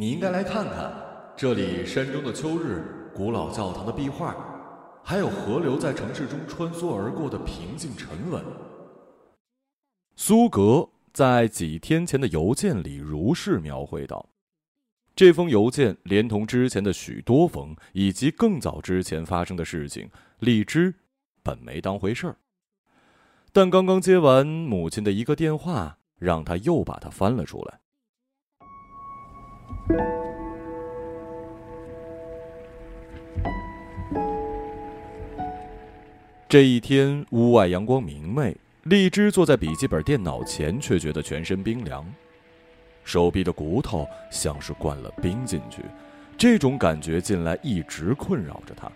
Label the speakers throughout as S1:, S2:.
S1: 你应该来看看，这里山中的秋日，古老教堂的壁画，还有河流在城市中穿梭而过的平静沉稳。
S2: 苏格在几天前的邮件里如是描绘道。这封邮件连同之前的许多封，以及更早之前发生的事情，荔枝本没当回事儿。但刚刚接完母亲的一个电话，让他又把它翻了出来。这一天，屋外阳光明媚，荔枝坐在笔记本电脑前，却觉得全身冰凉，手臂的骨头像是灌了冰进去。这种感觉近来一直困扰着他，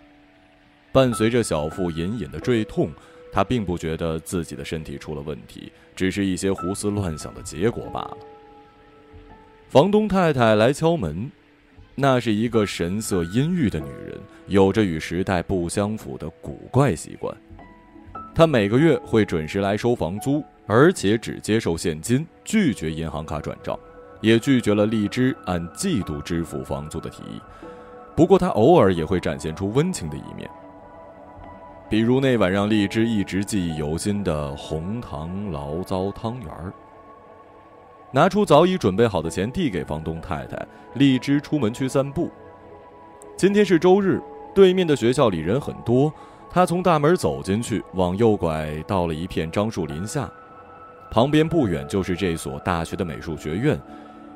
S2: 伴随着小腹隐隐的坠痛，他并不觉得自己的身体出了问题，只是一些胡思乱想的结果罢了。房东太太来敲门，那是一个神色阴郁的女人，有着与时代不相符的古怪习惯。她每个月会准时来收房租，而且只接受现金，拒绝银行卡转账，也拒绝了荔枝按季度支付房租的提议。不过，她偶尔也会展现出温情的一面，比如那晚让荔枝一直记忆犹新的红糖醪糟汤圆儿。拿出早已准备好的钱递给房东太太，荔枝出门去散步。今天是周日，对面的学校里人很多。他从大门走进去，往右拐，到了一片樟树林下，旁边不远就是这所大学的美术学院，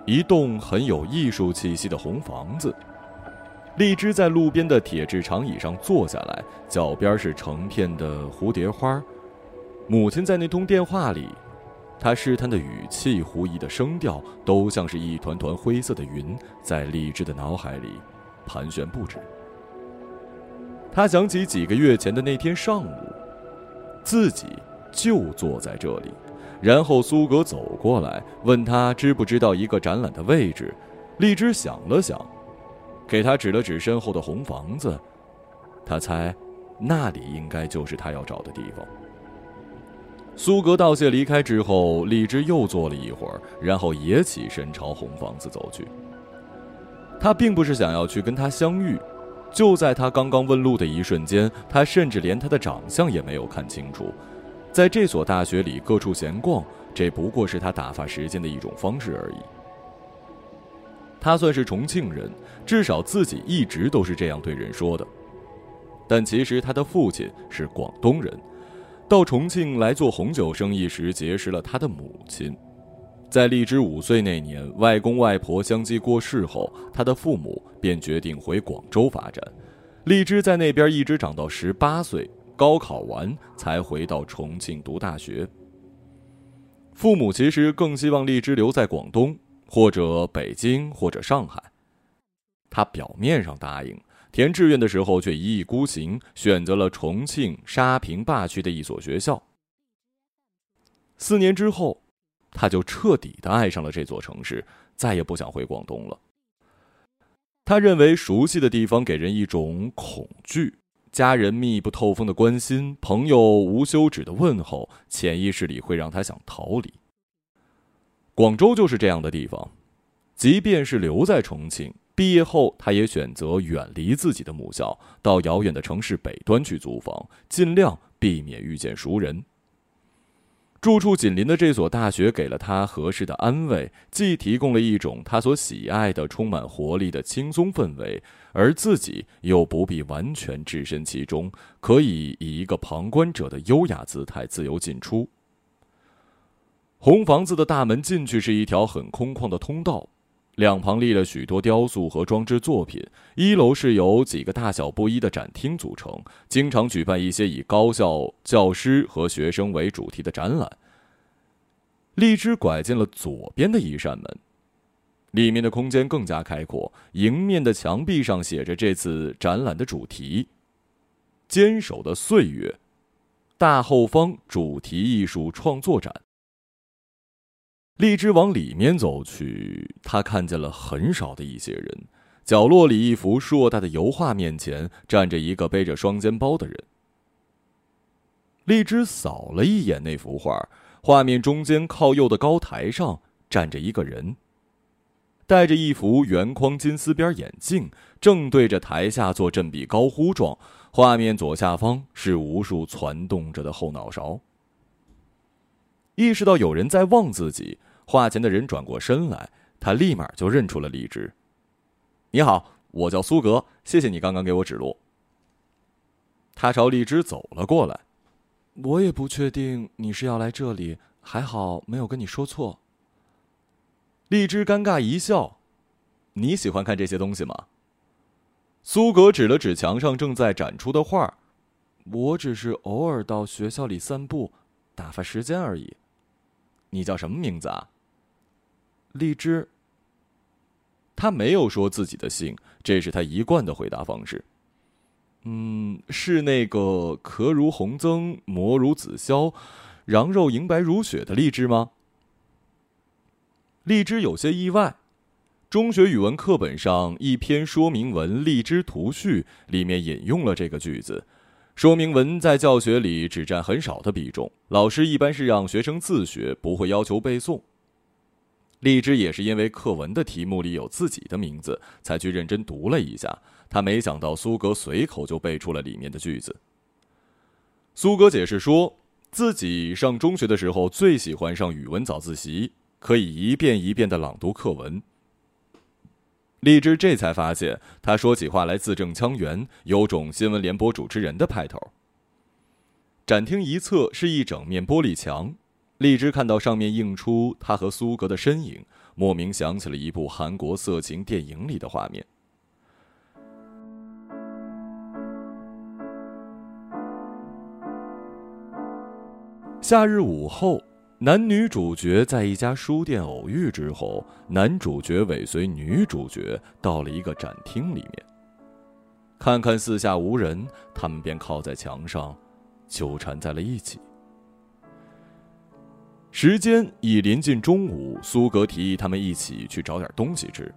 S2: 一栋很有艺术气息的红房子。荔枝在路边的铁质长椅上坐下来，脚边是成片的蝴蝶花。母亲在那通电话里。他试探的语气、狐疑的声调，都像是一团团灰色的云，在荔枝的脑海里盘旋不止。他想起几个月前的那天上午，自己就坐在这里，然后苏格走过来，问他知不知道一个展览的位置。荔枝想了想，给他指了指身后的红房子，他猜，那里应该就是他要找的地方。苏格道谢离开之后，荔枝又坐了一会儿，然后也起身朝红房子走去。他并不是想要去跟他相遇，就在他刚刚问路的一瞬间，他甚至连他的长相也没有看清楚。在这所大学里各处闲逛，这不过是他打发时间的一种方式而已。他算是重庆人，至少自己一直都是这样对人说的。但其实他的父亲是广东人。到重庆来做红酒生意时，结识了他的母亲。在荔枝五岁那年，外公外婆相继过世后，他的父母便决定回广州发展。荔枝在那边一直长到十八岁，高考完才回到重庆读大学。父母其实更希望荔枝留在广东，或者北京，或者上海。他表面上答应。填志愿的时候，却一意孤行，选择了重庆沙坪坝区的一所学校。四年之后，他就彻底的爱上了这座城市，再也不想回广东了。他认为熟悉的地方给人一种恐惧，家人密不透风的关心，朋友无休止的问候，潜意识里会让他想逃离。广州就是这样的地方，即便是留在重庆。毕业后，他也选择远离自己的母校，到遥远的城市北端去租房，尽量避免遇见熟人。住处紧邻的这所大学给了他合适的安慰，既提供了一种他所喜爱的充满活力的轻松氛围，而自己又不必完全置身其中，可以以一个旁观者的优雅姿态自由进出。红房子的大门进去是一条很空旷的通道。两旁立了许多雕塑和装置作品。一楼是由几个大小不一的展厅组成，经常举办一些以高校教师和学生为主题的展览。荔枝拐进了左边的一扇门，里面的空间更加开阔。迎面的墙壁上写着这次展览的主题：“坚守的岁月”，大后方主题艺术创作展。荔枝往里面走去，他看见了很少的一些人。角落里一幅硕大的油画面前站着一个背着双肩包的人。荔枝扫了一眼那幅画，画面中间靠右的高台上站着一个人。戴着一副圆框金丝边眼镜，正对着台下做振臂高呼状。画面左下方是无数攒动着的后脑勺。意识到有人在望自己，画前的人转过身来，他立马就认出了荔枝。你好，我叫苏格，谢谢你刚刚给我指路。他朝荔枝走了过来。我也不确定你是要来这里，还好没有跟你说错。荔枝尴尬一笑：“你喜欢看这些东西吗？”苏格指了指墙上正在展出的画我只是偶尔到学校里散步，打发时间而已。”你叫什么名字啊？荔枝。他没有说自己的姓，这是他一贯的回答方式。嗯，是那个壳如红增，膜如紫霄，瓤肉莹白如雪的荔枝吗？荔枝有些意外。中学语文课本上一篇说明文《荔枝图序》里面引用了这个句子。说明文在教学里只占很少的比重，老师一般是让学生自学，不会要求背诵。荔枝也是因为课文的题目里有自己的名字，才去认真读了一下。他没想到苏格随口就背出了里面的句子。苏格解释说，自己上中学的时候最喜欢上语文早自习，可以一遍一遍的朗读课文。荔枝这才发现，他说起话来字正腔圆，有种新闻联播主持人的派头。展厅一侧是一整面玻璃墙，荔枝看到上面映出他和苏格的身影，莫名想起了一部韩国色情电影里的画面。夏日午后，男女主角在一家书店偶遇之后，男主角尾随女主角到了一个展厅里面。看看四下无人，他们便靠在墙上，纠缠在了一起。时间已临近中午，苏格提议他们一起去找点东西吃。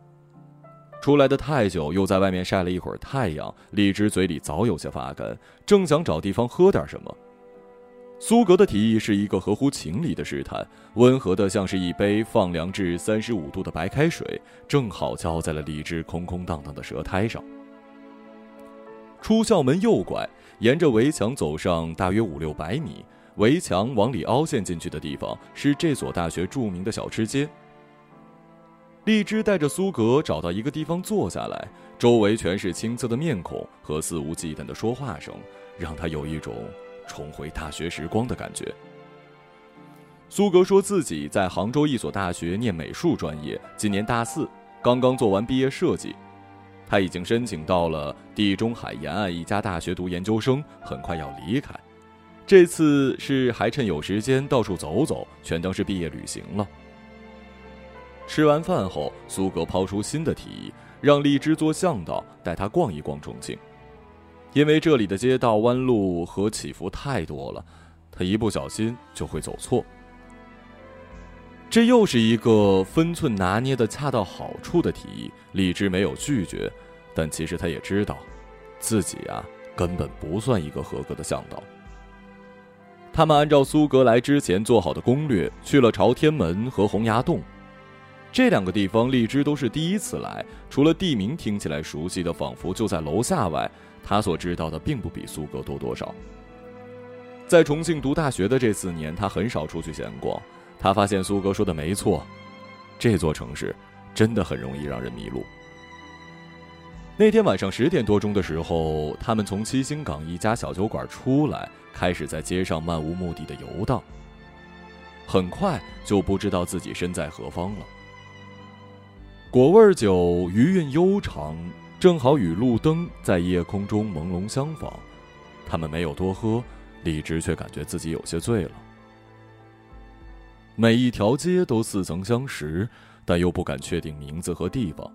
S2: 出来的太久，又在外面晒了一会儿太阳，荔枝嘴里早有些发干，正想找地方喝点什么。苏格的提议是一个合乎情理的试探，温和的像是一杯放凉至三十五度的白开水，正好浇在了荔枝空空荡荡的舌苔上。出校门右拐，沿着围墙走上大约五六百米，围墙往里凹陷进去的地方是这所大学著名的小吃街。荔枝带着苏格找到一个地方坐下来，周围全是青涩的面孔和肆无忌惮的说话声，让他有一种。重回大学时光的感觉。苏格说自己在杭州一所大学念美术专业，今年大四，刚刚做完毕业设计。他已经申请到了地中海沿岸一家大学读研究生，很快要离开。这次是还趁有时间到处走走，全当是毕业旅行了。吃完饭后，苏格抛出新的提议，让荔枝做向导，带他逛一逛重庆。因为这里的街道弯路和起伏太多了，他一不小心就会走错。这又是一个分寸拿捏的恰到好处的提议，荔枝没有拒绝，但其实他也知道，自己啊根本不算一个合格的向导。他们按照苏格来之前做好的攻略，去了朝天门和洪崖洞，这两个地方荔枝都是第一次来，除了地名听起来熟悉的仿佛就在楼下外。他所知道的并不比苏格多多少。在重庆读大学的这四年，他很少出去闲逛。他发现苏格说的没错，这座城市真的很容易让人迷路。那天晚上十点多钟的时候，他们从七星岗一家小酒馆出来，开始在街上漫无目的的游荡。很快就不知道自己身在何方了。果味酒余韵悠长。正好与路灯在夜空中朦胧相仿，他们没有多喝，李直却感觉自己有些醉了。每一条街都似曾相识，但又不敢确定名字和地方。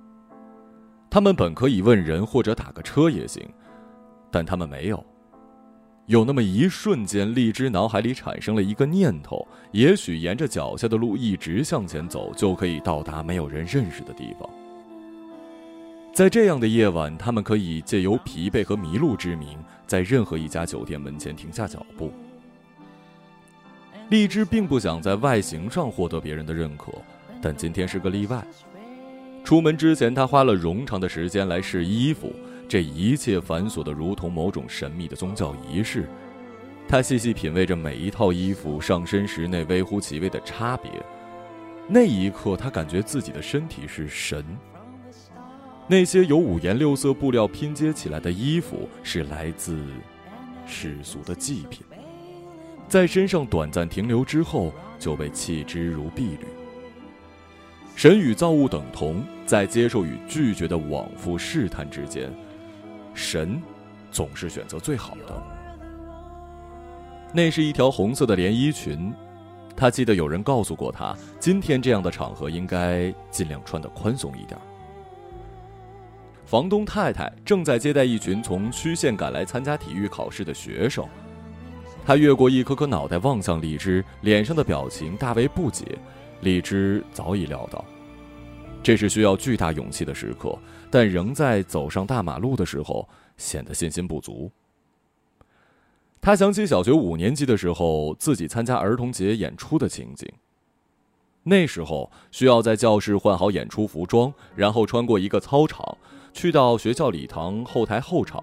S2: 他们本可以问人或者打个车也行，但他们没有。有那么一瞬间，荔枝脑海里产生了一个念头：也许沿着脚下的路一直向前走，就可以到达没有人认识的地方。在这样的夜晚，他们可以借由疲惫和迷路之名，在任何一家酒店门前停下脚步。荔枝并不想在外形上获得别人的认可，但今天是个例外。出门之前，他花了冗长的时间来试衣服，这一切繁琐的如同某种神秘的宗教仪式。他细细品味着每一套衣服上身时那微乎其微的差别。那一刻，他感觉自己的身体是神。那些由五颜六色布料拼接起来的衣服，是来自世俗的祭品，在身上短暂停留之后，就被弃之如敝履。神与造物等同，在接受与拒绝的往复试探之间，神总是选择最好的。那是一条红色的连衣裙，他记得有人告诉过他，今天这样的场合应该尽量穿得宽松一点。房东太太正在接待一群从区县赶来参加体育考试的学生，他越过一颗颗脑袋望向荔枝，脸上的表情大为不解。荔枝早已料到，这是需要巨大勇气的时刻，但仍在走上大马路的时候显得信心不足。他想起小学五年级的时候自己参加儿童节演出的情景。那时候需要在教室换好演出服装，然后穿过一个操场。去到学校礼堂后台候场，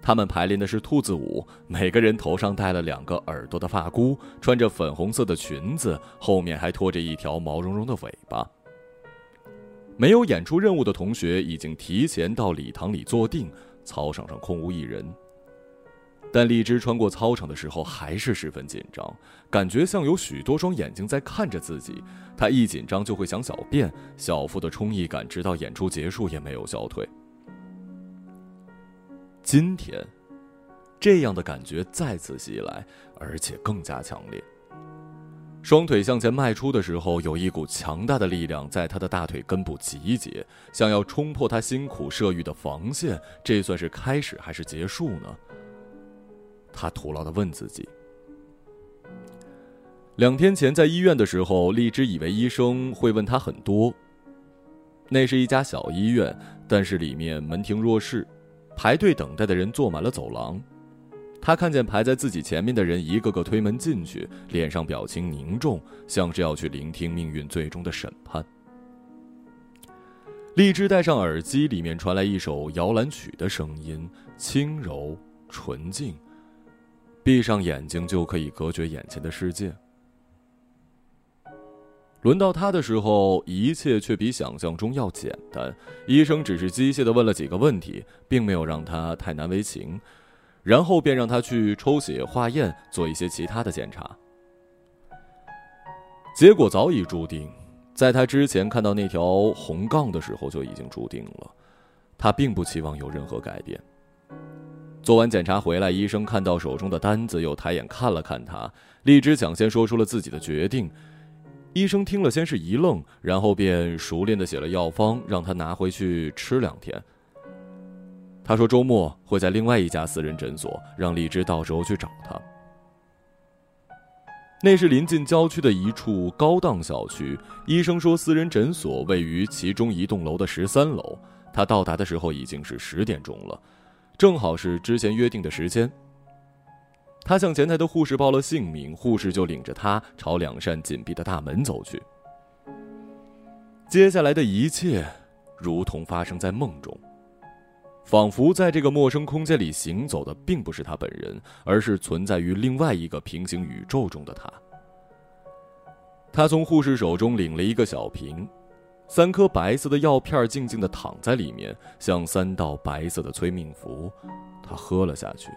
S2: 他们排练的是兔子舞，每个人头上戴了两个耳朵的发箍，穿着粉红色的裙子，后面还拖着一条毛茸茸的尾巴。没有演出任务的同学已经提前到礼堂里坐定，操场上空无一人。但荔枝穿过操场的时候还是十分紧张，感觉像有许多双眼睛在看着自己。他一紧张就会想小便，小腹的充溢感直到演出结束也没有消退。今天，这样的感觉再次袭来，而且更加强烈。双腿向前迈出的时候，有一股强大的力量在他的大腿根部集结，想要冲破他辛苦设育的防线。这算是开始还是结束呢？他徒劳的问自己。两天前在医院的时候，荔枝以为医生会问他很多。那是一家小医院，但是里面门庭若市，排队等待的人坐满了走廊。他看见排在自己前面的人一个个推门进去，脸上表情凝重，像是要去聆听命运最终的审判。荔枝戴上耳机，里面传来一首摇篮曲的声音，轻柔纯净。闭上眼睛就可以隔绝眼前的世界。轮到他的时候，一切却比想象中要简单。医生只是机械的问了几个问题，并没有让他太难为情，然后便让他去抽血、化验，做一些其他的检查。结果早已注定，在他之前看到那条红杠的时候就已经注定了。他并不期望有任何改变。做完检查回来，医生看到手中的单子，又抬眼看了看他。荔枝抢先说出了自己的决定。医生听了，先是一愣，然后便熟练的写了药方，让他拿回去吃两天。他说周末会在另外一家私人诊所，让荔枝到时候去找他。那是临近郊区的一处高档小区，医生说私人诊所位于其中一栋楼的十三楼。他到达的时候已经是十点钟了。正好是之前约定的时间。他向前台的护士报了姓名，护士就领着他朝两扇紧闭的大门走去。接下来的一切，如同发生在梦中，仿佛在这个陌生空间里行走的并不是他本人，而是存在于另外一个平行宇宙中的他。他从护士手中领了一个小瓶。三颗白色的药片静静地躺在里面，像三道白色的催命符。他喝了下去。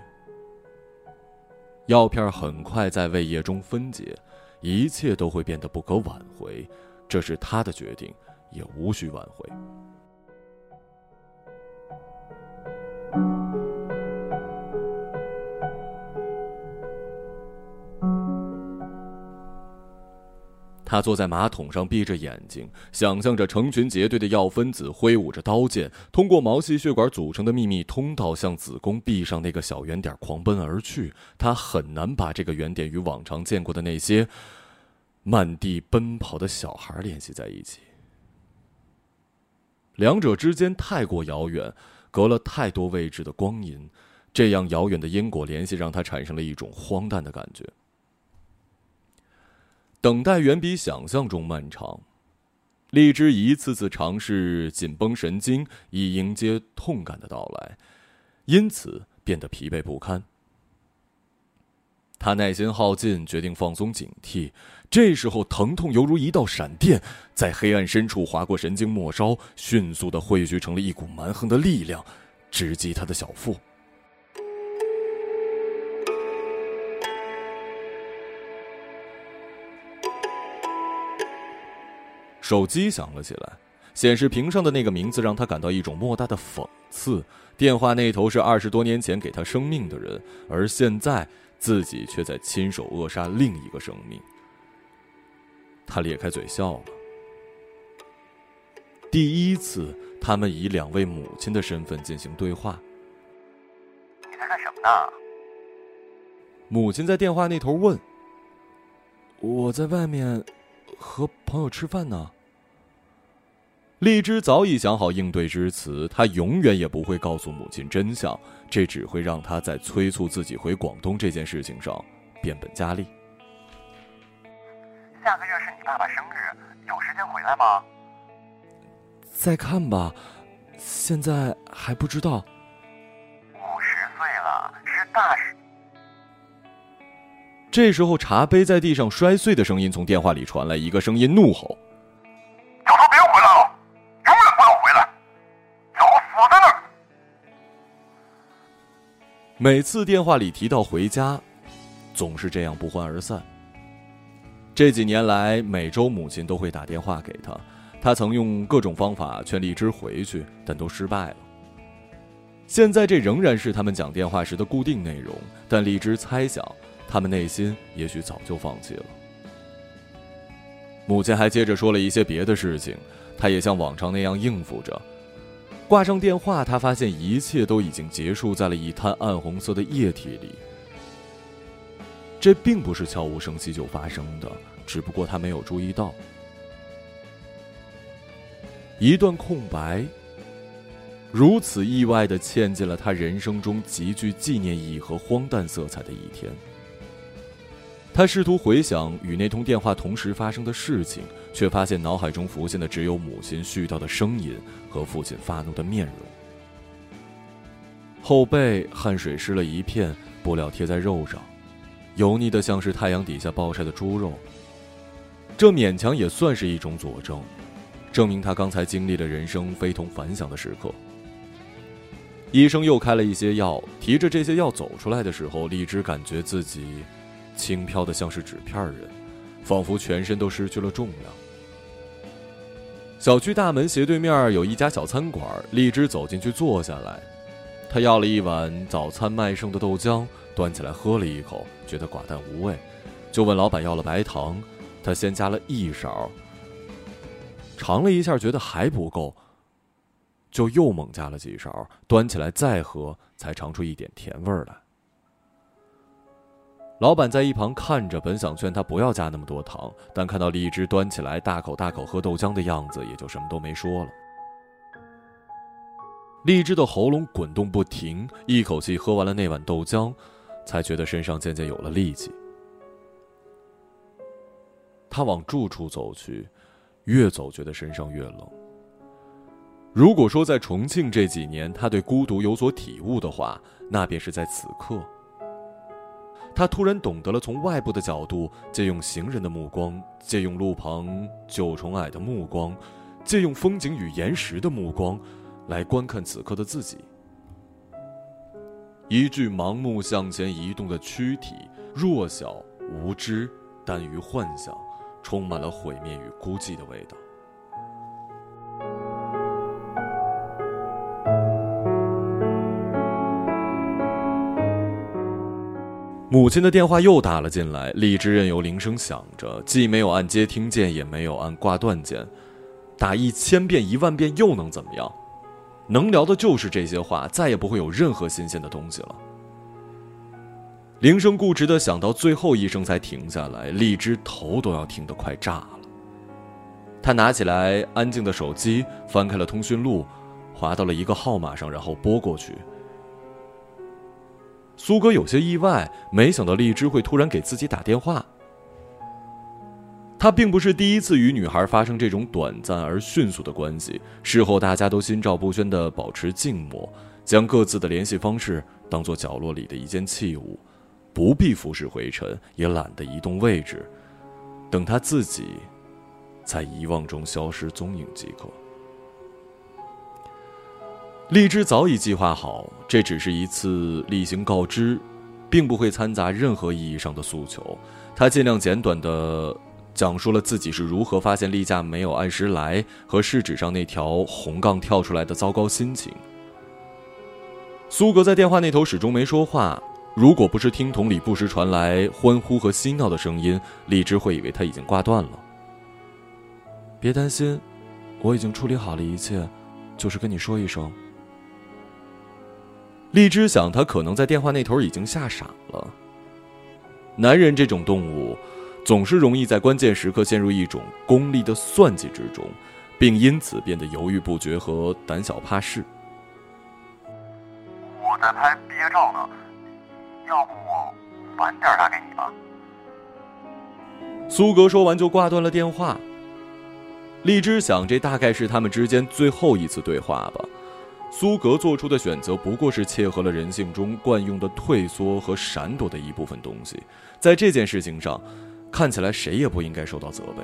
S2: 药片很快在胃液中分解，一切都会变得不可挽回。这是他的决定，也无需挽回。他坐在马桶上，闭着眼睛，想象着成群结队的药分子挥舞着刀剑，通过毛细血管组成的秘密通道，向子宫壁上那个小圆点狂奔而去。他很难把这个圆点与往常见过的那些满地奔跑的小孩联系在一起。两者之间太过遥远，隔了太多未知的光阴，这样遥远的因果联系让他产生了一种荒诞的感觉。等待远比想象中漫长。荔枝一次次尝试紧绷神经，以迎接痛感的到来，因此变得疲惫不堪。他耐心耗尽，决定放松警惕。这时候，疼痛犹如一道闪电，在黑暗深处划过神经末梢，迅速的汇聚成了一股蛮横的力量，直击他的小腹。手机响了起来，显示屏上的那个名字让他感到一种莫大的讽刺。电话那头是二十多年前给他生命的人，而现在自己却在亲手扼杀另一个生命。他咧开嘴笑了。第一次，他们以两位母亲的身份进行对话。
S3: 你在干什么呢？
S2: 母亲在电话那头问。我在外面，和朋友吃饭呢。荔枝早已想好应对之词，他永远也不会告诉母亲真相，这只会让他在催促自己回广东这件事情上变本加厉。
S3: 下个月是你爸爸生日，有时间回来吗？
S2: 再看吧，现在还不知道。
S3: 五十岁了，是大事。
S2: 这时候，茶杯在地上摔碎的声音从电话里传来，一个声音怒吼。每次电话里提到回家，总是这样不欢而散。这几年来，每周母亲都会打电话给他，他曾用各种方法劝荔枝回去，但都失败了。现在这仍然是他们讲电话时的固定内容，但荔枝猜想，他们内心也许早就放弃了。母亲还接着说了一些别的事情，他也像往常那样应付着。挂上电话，他发现一切都已经结束在了一滩暗红色的液体里。这并不是悄无声息就发生的，只不过他没有注意到。一段空白，如此意外的嵌进了他人生中极具纪念意义和荒诞色彩的一天。他试图回想与那通电话同时发生的事情，却发现脑海中浮现的只有母亲絮叨的声音和父亲发怒的面容。后背汗水湿了一片，布料贴在肉上，油腻的像是太阳底下暴晒的猪肉。这勉强也算是一种佐证，证明他刚才经历了人生非同凡响的时刻。医生又开了一些药，提着这些药走出来的时候，荔枝感觉自己。轻飘的像是纸片人，仿佛全身都失去了重量。小区大门斜对面有一家小餐馆，荔枝走进去坐下来，他要了一碗早餐卖剩的豆浆，端起来喝了一口，觉得寡淡无味，就问老板要了白糖，他先加了一勺，尝了一下觉得还不够，就又猛加了几勺，端起来再喝，才尝出一点甜味来。老板在一旁看着，本想劝他不要加那么多糖，但看到荔枝端起来大口大口喝豆浆的样子，也就什么都没说了。荔枝的喉咙滚动不停，一口气喝完了那碗豆浆，才觉得身上渐渐有了力气。他往住处走去，越走觉得身上越冷。如果说在重庆这几年他对孤独有所体悟的话，那便是在此刻。他突然懂得了从外部的角度，借用行人的目光，借用路旁九重矮的目光，借用风景与岩石的目光，来观看此刻的自己。一具盲目向前移动的躯体，弱小无知，耽于幻想，充满了毁灭与孤寂的味道。母亲的电话又打了进来，荔枝任由铃声响着，既没有按接听键，也没有按挂断键。打一千遍、一万遍又能怎么样？能聊的就是这些话，再也不会有任何新鲜的东西了。铃声固执的响到最后一声才停下来，荔枝头都要听得快炸了。他拿起来安静的手机，翻开了通讯录，划到了一个号码上，然后拨过去。苏哥有些意外，没想到荔枝会突然给自己打电话。他并不是第一次与女孩发生这种短暂而迅速的关系。事后，大家都心照不宣地保持静默，将各自的联系方式当做角落里的一件器物，不必浮世回尘，也懒得移动位置，等他自己在遗忘中消失踪影即可。荔枝早已计划好，这只是一次例行告知，并不会掺杂任何意义上的诉求。他尽量简短的。讲述了自己是如何发现例假没有按时来和试纸上那条红杠跳出来的糟糕心情。苏格在电话那头始终没说话，如果不是听筒里不时传来欢呼和嬉闹的声音，荔枝会以为他已经挂断了。别担心，我已经处理好了一切，就是跟你说一声。荔枝想，他可能在电话那头已经吓傻了。男人这种动物。总是容易在关键时刻陷入一种功利的算计之中，并因此变得犹豫不决和胆小怕事。
S3: 我在拍毕业照呢，要不我晚点打给你吧。
S2: 苏格说完就挂断了电话。荔枝想，这大概是他们之间最后一次对话吧。苏格做出的选择不过是切合了人性中惯用的退缩和闪躲的一部分东西，在这件事情上。看起来谁也不应该受到责备。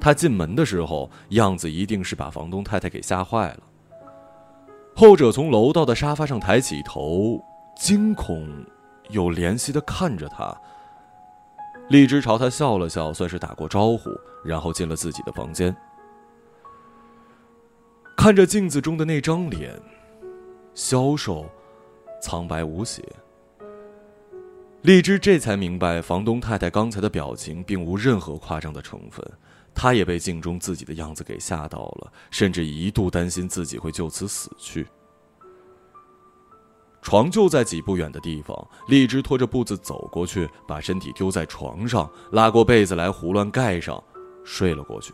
S2: 他进门的时候，样子一定是把房东太太给吓坏了。后者从楼道的沙发上抬起头，惊恐又怜惜的看着他。荔枝朝他笑了笑，算是打过招呼，然后进了自己的房间，看着镜子中的那张脸，消瘦。苍白无血，荔枝这才明白，房东太太刚才的表情并无任何夸张的成分。她也被镜中自己的样子给吓到了，甚至一度担心自己会就此死去。床就在几步远的地方，荔枝拖着步子走过去，把身体丢在床上，拉过被子来胡乱盖上，睡了过去。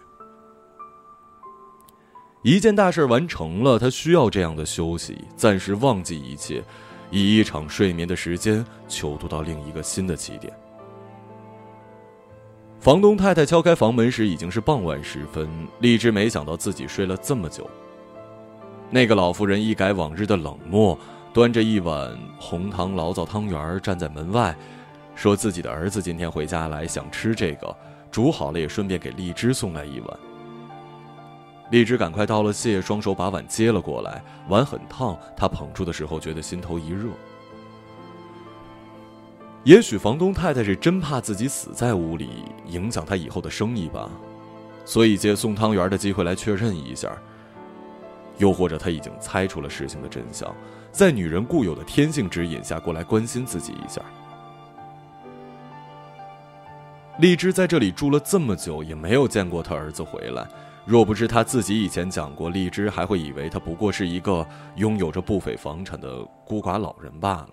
S2: 一件大事完成了，他需要这样的休息，暂时忘记一切。以一场睡眠的时间，囚徒到另一个新的起点。房东太太敲开房门时，已经是傍晚时分。荔枝没想到自己睡了这么久。那个老妇人一改往日的冷漠，端着一碗红糖醪糟汤圆站在门外，说自己的儿子今天回家来，想吃这个，煮好了也顺便给荔枝送来一碗。荔枝赶快道了谢，双手把碗接了过来。碗很烫，他捧住的时候觉得心头一热。也许房东太太是真怕自己死在屋里，影响他以后的生意吧，所以借送汤圆的机会来确认一下。又或者他已经猜出了事情的真相，在女人固有的天性指引下过来关心自己一下。荔枝在这里住了这么久，也没有见过他儿子回来。若不是他自己以前讲过，荔枝还会以为他不过是一个拥有着不菲房产的孤寡老人罢了。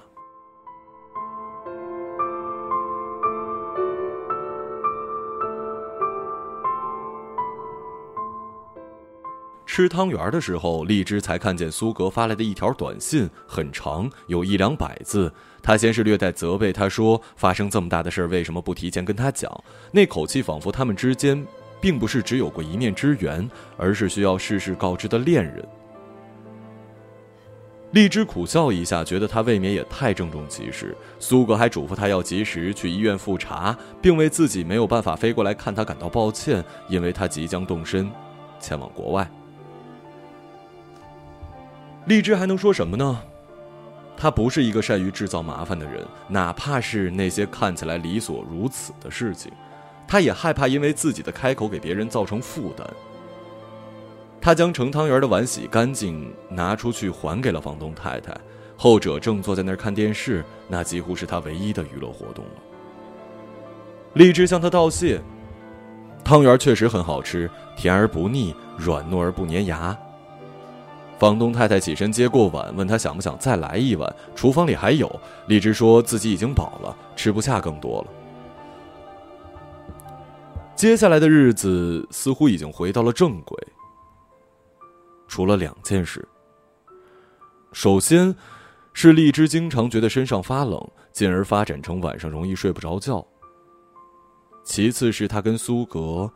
S2: 吃汤圆的时候，荔枝才看见苏格发来的一条短信，很长，有一两百字。他先是略带责备，他说：“发生这么大的事儿，为什么不提前跟他讲？”那口气仿佛他们之间。并不是只有过一面之缘，而是需要事事告知的恋人。荔枝苦笑一下，觉得他未免也太郑重其事。苏格还嘱咐他要及时去医院复查，并为自己没有办法飞过来看他感到抱歉，因为他即将动身，前往国外。荔枝还能说什么呢？他不是一个善于制造麻烦的人，哪怕是那些看起来理所如此的事情。他也害怕因为自己的开口给别人造成负担。他将盛汤圆的碗洗干净，拿出去还给了房东太太。后者正坐在那儿看电视，那几乎是他唯一的娱乐活动了。荔枝向他道谢。汤圆确实很好吃，甜而不腻，软糯而不粘牙。房东太太起身接过碗，问他想不想再来一碗，厨房里还有。荔枝说自己已经饱了，吃不下更多了。接下来的日子似乎已经回到了正轨，除了两件事。首先，是荔枝经常觉得身上发冷，进而发展成晚上容易睡不着觉。其次是他跟苏格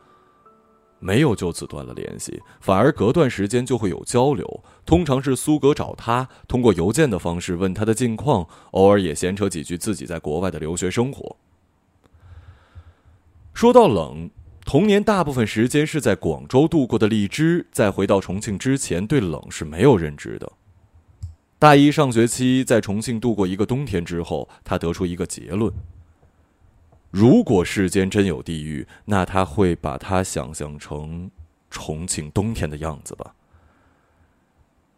S2: 没有就此断了联系，反而隔段时间就会有交流。通常是苏格找他，通过邮件的方式问他的近况，偶尔也闲扯几句自己在国外的留学生活。说到冷，童年大部分时间是在广州度过的荔枝，在回到重庆之前，对冷是没有认知的。大一上学期在重庆度过一个冬天之后，他得出一个结论。如果世间真有地狱，那他会把它想象成重庆冬天的样子吧。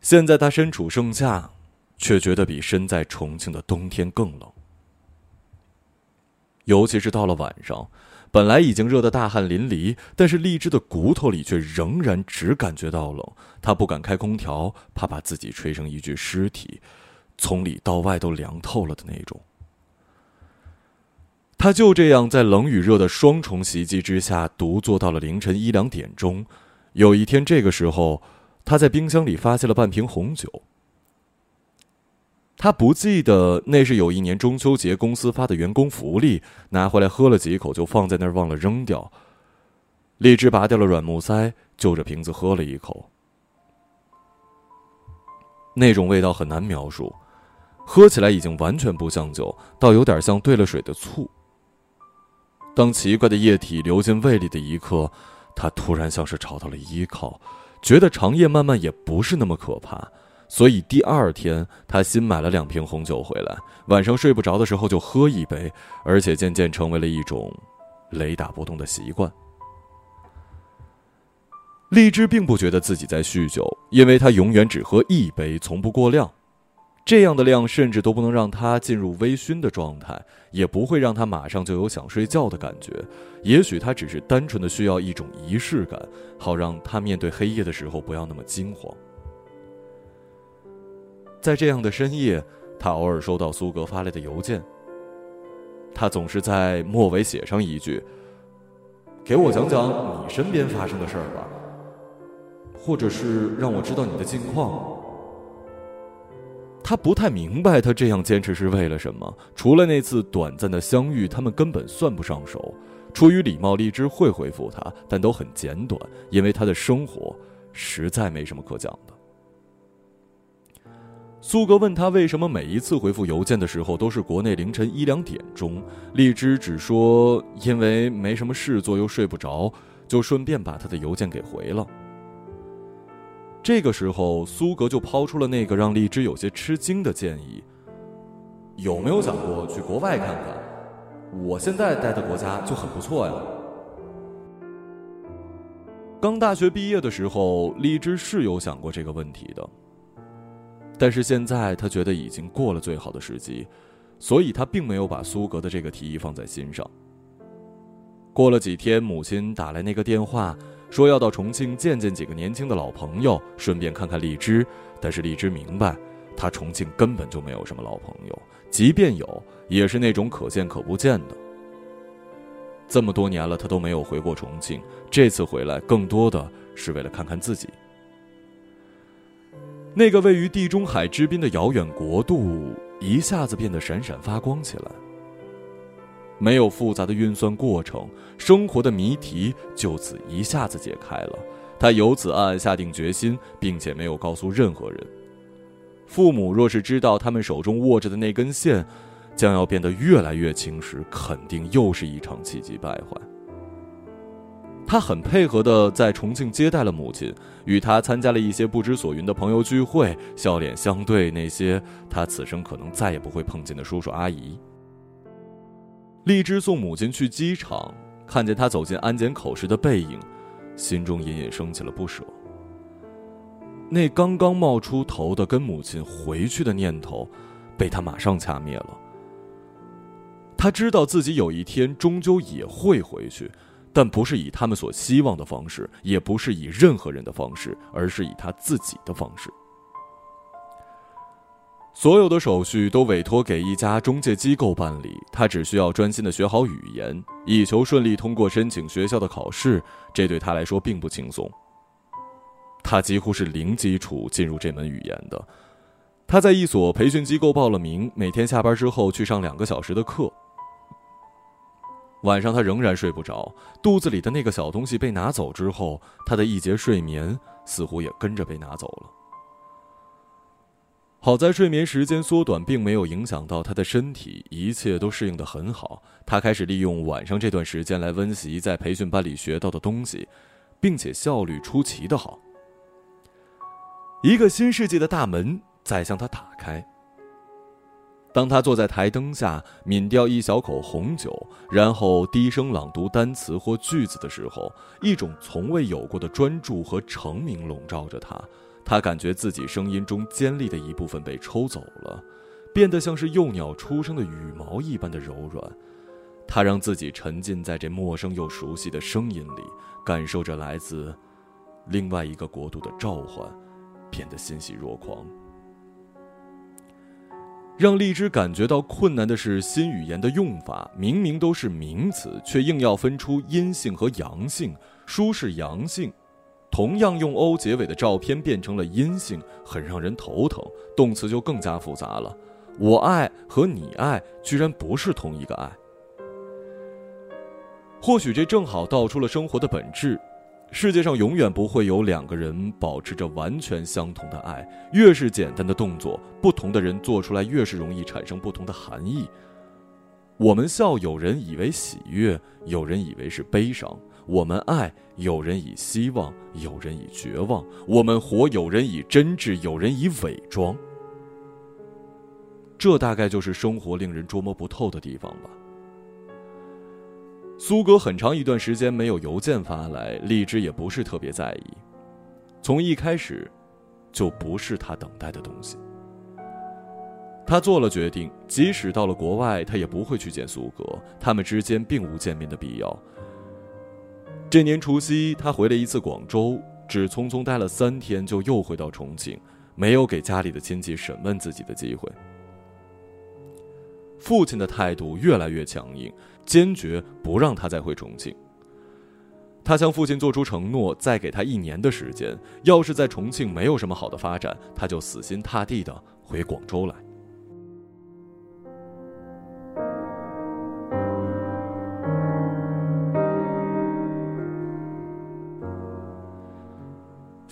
S2: 现在他身处盛夏，却觉得比身在重庆的冬天更冷。尤其是到了晚上，本来已经热得大汗淋漓，但是荔枝的骨头里却仍然只感觉到冷。他不敢开空调，怕把自己吹成一具尸体，从里到外都凉透了的那种。他就这样在冷与热的双重袭击之下，独坐到了凌晨一两点钟。有一天这个时候，他在冰箱里发现了半瓶红酒。他不记得那是有一年中秋节公司发的员工福利，拿回来喝了几口就放在那儿忘了扔掉。荔枝拔掉了软木塞，就着瓶子喝了一口，那种味道很难描述，喝起来已经完全不像酒，倒有点像兑了水的醋。当奇怪的液体流进胃里的一刻，他突然像是找到了依靠，觉得长夜漫漫也不是那么可怕。所以第二天，他新买了两瓶红酒回来，晚上睡不着的时候就喝一杯，而且渐渐成为了一种雷打不动的习惯。荔枝并不觉得自己在酗酒，因为他永远只喝一杯，从不过量。这样的量甚至都不能让他进入微醺的状态，也不会让他马上就有想睡觉的感觉。也许他只是单纯的需要一种仪式感，好让他面对黑夜的时候不要那么惊慌。在这样的深夜，他偶尔收到苏格发来的邮件，他总是在末尾写上一句：“给我讲讲你身边发生的事儿吧，或者是让我知道你的近况。”他不太明白，他这样坚持是为了什么。除了那次短暂的相遇，他们根本算不上熟。出于礼貌，荔枝会回复他，但都很简短，因为他的生活实在没什么可讲的。苏格问他为什么每一次回复邮件的时候都是国内凌晨一两点钟，荔枝只说因为没什么事做又睡不着，就顺便把他的邮件给回了。这个时候，苏格就抛出了那个让荔枝有些吃惊的建议：“有没有想过去国外看看？我现在待的国家就很不错呀。”刚大学毕业的时候，荔枝是有想过这个问题的，但是现在他觉得已经过了最好的时机，所以他并没有把苏格的这个提议放在心上。过了几天，母亲打来那个电话。说要到重庆见见几个年轻的老朋友，顺便看看荔枝。但是荔枝明白，他重庆根本就没有什么老朋友，即便有，也是那种可见可不见的。这么多年了，他都没有回过重庆，这次回来更多的是为了看看自己。那个位于地中海之滨的遥远国度，一下子变得闪闪发光起来。没有复杂的运算过程，生活的谜题就此一下子解开了。他由此暗暗下定决心，并且没有告诉任何人。父母若是知道他们手中握着的那根线将要变得越来越轻时，肯定又是一场气急败坏。他很配合的在重庆接待了母亲，与他参加了一些不知所云的朋友聚会，笑脸相对那些他此生可能再也不会碰见的叔叔阿姨。荔枝送母亲去机场，看见他走进安检口时的背影，心中隐隐升起了不舍。那刚刚冒出头的跟母亲回去的念头，被他马上掐灭了。他知道自己有一天终究也会回去，但不是以他们所希望的方式，也不是以任何人的方式，而是以他自己的方式。所有的手续都委托给一家中介机构办理，他只需要专心的学好语言，以求顺利通过申请学校的考试。这对他来说并不轻松。他几乎是零基础进入这门语言的，他在一所培训机构报了名，每天下班之后去上两个小时的课。晚上他仍然睡不着，肚子里的那个小东西被拿走之后，他的一节睡眠似乎也跟着被拿走了。好在睡眠时间缩短，并没有影响到他的身体，一切都适应的很好。他开始利用晚上这段时间来温习在培训班里学到的东西，并且效率出奇的好。一个新世界的大门在向他打开。当他坐在台灯下抿掉一小口红酒，然后低声朗读单词或句子的时候，一种从未有过的专注和成名笼罩着他。他感觉自己声音中尖利的一部分被抽走了，变得像是幼鸟出生的羽毛一般的柔软。他让自己沉浸在这陌生又熟悉的声音里，感受着来自另外一个国度的召唤，变得欣喜若狂。让荔枝感觉到困难的是新语言的用法，明明都是名词，却硬要分出阴性和阳性，书是阳性。同样用 “o” 结尾的照片变成了阴性，很让人头疼。动词就更加复杂了，“我爱”和“你爱”居然不是同一个爱。或许这正好道出了生活的本质：世界上永远不会有两个人保持着完全相同的爱。越是简单的动作，不同的人做出来越是容易产生不同的含义。我们笑，有人以为喜悦，有人以为是悲伤。我们爱，有人以希望，有人以绝望；我们活，有人以真挚，有人以伪装。这大概就是生活令人捉摸不透的地方吧。苏格很长一段时间没有邮件发来，荔枝也不是特别在意。从一开始，就不是他等待的东西。他做了决定，即使到了国外，他也不会去见苏格，他们之间并无见面的必要。这年除夕，他回了一次广州，只匆匆待了三天，就又回到重庆，没有给家里的亲戚审问自己的机会。父亲的态度越来越强硬，坚决不让他再回重庆。他向父亲做出承诺，再给他一年的时间，要是在重庆没有什么好的发展，他就死心塌地的回广州来。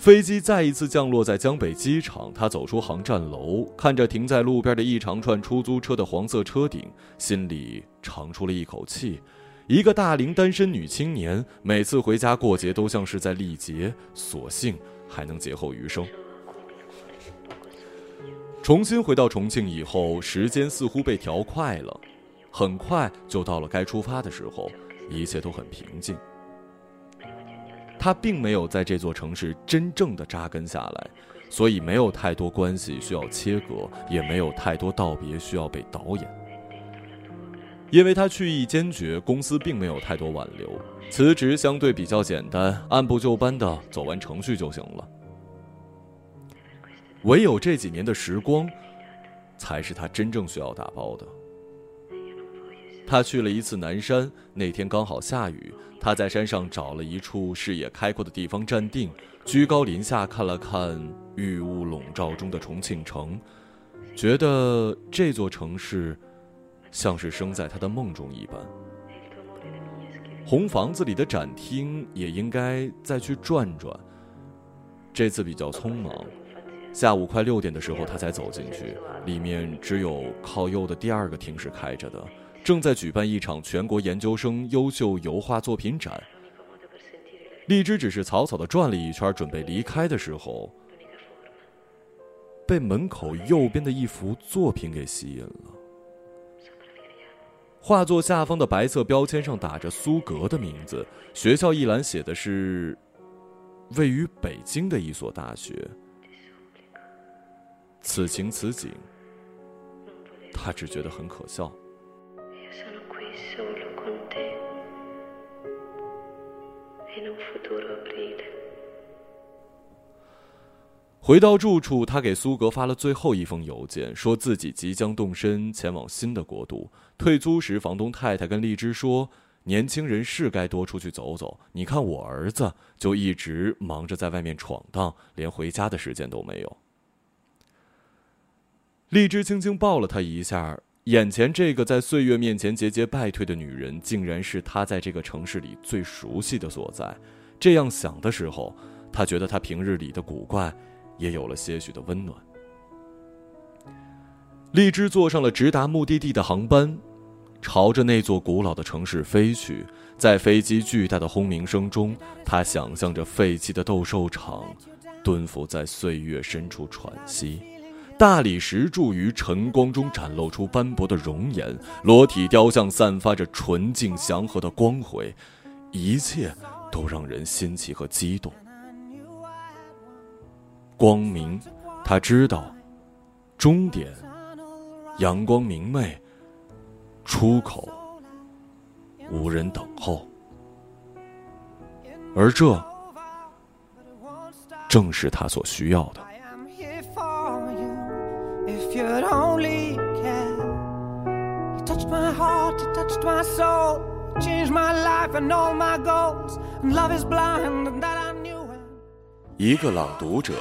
S2: 飞机再一次降落在江北机场，他走出航站楼，看着停在路边的一长串出租车的黄色车顶，心里长出了一口气。一个大龄单身女青年，每次回家过节都像是在历劫，所幸还能劫后余生。重新回到重庆以后，时间似乎被调快了，很快就到了该出发的时候，一切都很平静。他并没有在这座城市真正的扎根下来，所以没有太多关系需要切割，也没有太多道别需要被导演。因为他去意坚决，公司并没有太多挽留，辞职相对比较简单，按部就班的走完程序就行了。唯有这几年的时光，才是他真正需要打包的。他去了一次南山，那天刚好下雨。他在山上找了一处视野开阔的地方站定，居高临下看了看雨雾笼罩中的重庆城，觉得这座城市像是生在他的梦中一般。红房子里的展厅也应该再去转转。这次比较匆忙，下午快六点的时候他才走进去，里面只有靠右的第二个厅是开着的。正在举办一场全国研究生优秀油画作品展。荔枝只是草草的转了一圈，准备离开的时候，被门口右边的一幅作品给吸引了。画作下方的白色标签上打着苏格的名字，学校一栏写的是位于北京的一所大学。此情此景，他只觉得很可笑。回到住处，他给苏格发了最后一封邮件，说自己即将动身前往新的国度。退租时，房东太太跟荔枝说：“年轻人是该多出去走走。你看我儿子就一直忙着在外面闯荡，连回家的时间都没有。”
S4: 荔枝轻轻抱了他一下，眼前这个在岁月面前节节败退的女人，竟然是他在这个城市里最熟悉的所在。这样想的时候，他觉得他平日里的古怪，也有了些许的温暖。荔枝坐上了直达目的地的航班，朝着那座古老的城市飞去。在飞机巨大的轰鸣声中，他想象着废弃的斗兽场，蹲伏在岁月深处喘息。大理石柱于晨光中展露出斑驳的容颜，裸体雕像散发着纯净祥和的光辉，一切都让人新奇和激动。光明，他知道，终点，阳光明媚，出口，无人等候，而这正是他所需要的。heart, you touched my soul, you changed my life and all my goals. And love is blind, and that I knew. 一个朗读者，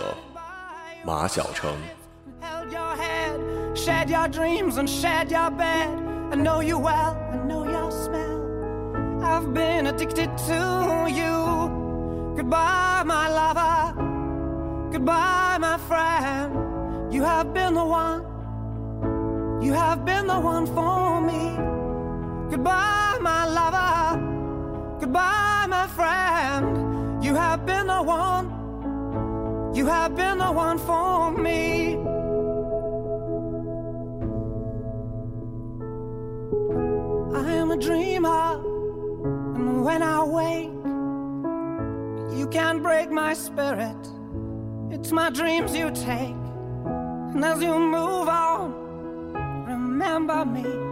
S4: 马晓成。Held your head, shared your dreams and shared your bed. I know you well, I know your smell. I've been addicted to you. Goodbye, my lover. Goodbye, my friend. You have been the one, you have been the one for me. Goodbye, my lover. Goodbye, my friend. You have been the one, you have been the one for me. I am a dreamer, and when I wake, you can't break my spirit. It's my dreams you take. And as you move on, remember me.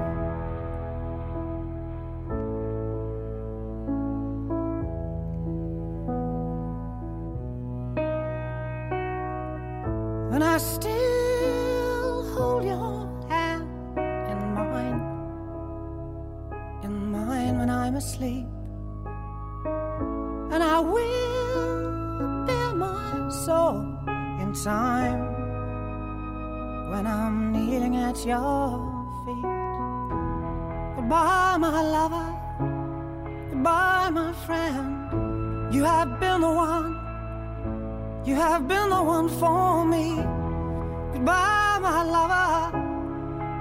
S4: Asleep. And I will bear my soul in time when I'm kneeling at your feet. Goodbye, my lover. Goodbye, my friend. You have been the one. You have been the one for me. Goodbye, my lover.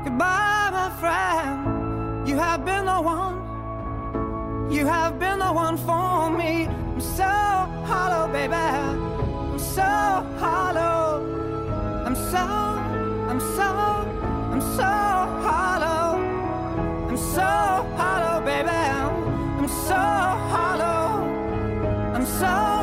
S4: Goodbye, my friend. You have been the one. You have been the one for me. I'm so hollow, baby. I'm so hollow. I'm so, I'm so, I'm so hollow. I'm so hollow, baby. I'm so hollow. I'm so.